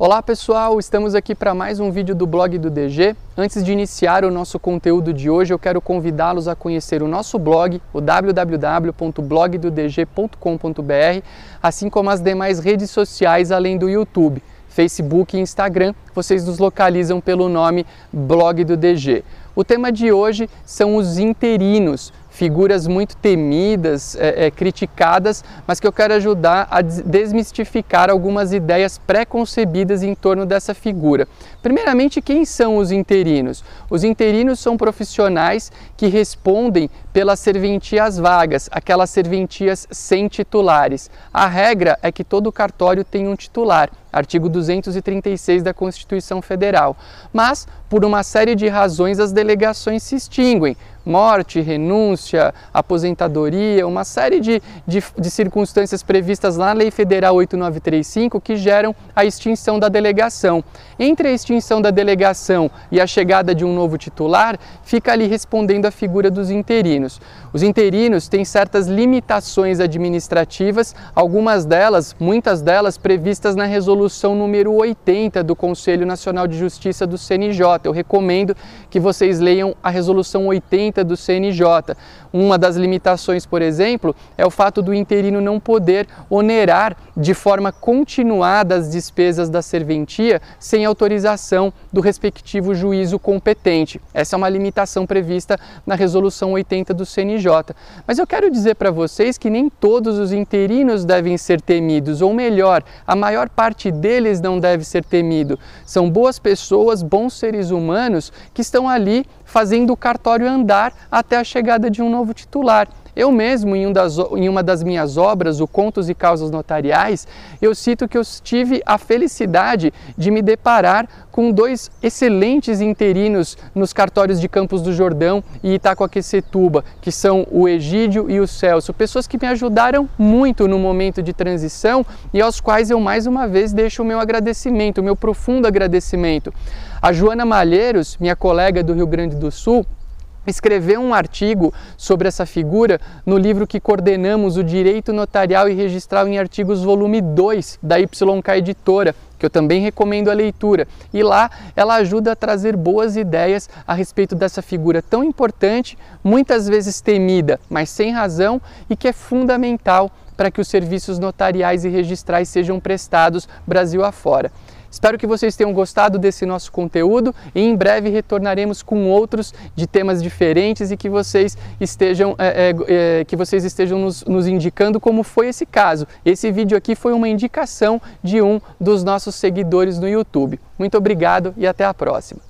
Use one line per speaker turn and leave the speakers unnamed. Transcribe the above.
Olá pessoal, estamos aqui para mais um vídeo do blog do DG. Antes de iniciar o nosso conteúdo de hoje, eu quero convidá-los a conhecer o nosso blog, o www.blogdodg.com.br, assim como as demais redes sociais além do YouTube, Facebook e Instagram. Vocês nos localizam pelo nome Blog do DG. O tema de hoje são os interinos, figuras muito temidas, é, é, criticadas, mas que eu quero ajudar a desmistificar algumas ideias pré-concebidas em torno dessa figura. Primeiramente, quem são os interinos? Os interinos são profissionais que respondem pelas serventias vagas, aquelas serventias sem titulares. A regra é que todo cartório tem um titular, artigo 236 da Constituição Federal. Mas, por uma série de razões, as delegações se extinguem morte, renúncia, aposentadoria, uma série de, de, de, circunstâncias previstas na Lei Federal 8935 que geram a extinção da delegação. Entre a extinção da delegação e a chegada de um novo titular, fica ali respondendo a figura dos interinos. Os interinos têm certas limitações administrativas, algumas delas, muitas delas, previstas na resolução número 80 do Conselho Nacional de Justiça do CNJ. Eu recomendo que vocês leiam a resolução 80 do CNJ. Uma das limitações, por exemplo, é o fato do interino não poder onerar de forma continuada as despesas da serventia sem autorização do respectivo juízo competente. Essa é uma limitação prevista na resolução 80 do CNJ. Mas eu quero dizer para vocês que nem todos os interinos devem ser temidos, ou melhor, a maior parte deles não deve ser temido. São boas pessoas, bons seres humanos que estão ali fazendo o cartório andar até a chegada de um novo titular. Eu mesmo, em, um das, em, uma das minhas obras, o Contos e Causas Notariais, eu cito que eu tive a felicidade de me deparar com dois excelentes interinos nos cartórios de Campos do Jordão e Itacoaquecetuba, que são o Egídio e o Celso, pessoas que me ajudaram muito no momento de transição e aos quais eu mais uma vez deixo o meu agradecimento, o meu profundo agradecimento. A Joana Malheiros, minha colega do Rio Grande do Sul, escreveu um artigo sobre essa figura no livro que coordenamos, o Direito Notarial e Registral em Artigos, volume 2, da YK Editora, que eu também recomendo a leitura. E lá ela ajuda a trazer boas ideias a respeito dessa figura tão importante, muitas vezes temida, mas sem razão e que é fundamental para que os serviços notariais e registrais sejam prestados Brasil afora. Espero que vocês tenham gostado desse nosso conteúdo e em breve retornaremos com outros de temas diferentes e que vocês estejam, é, é, é, que vocês estejam nos, nos indicando como foi esse caso. Esse vídeo aqui foi uma indicação de um dos nossos seguidores no YouTube. Muito obrigado e até a próxima.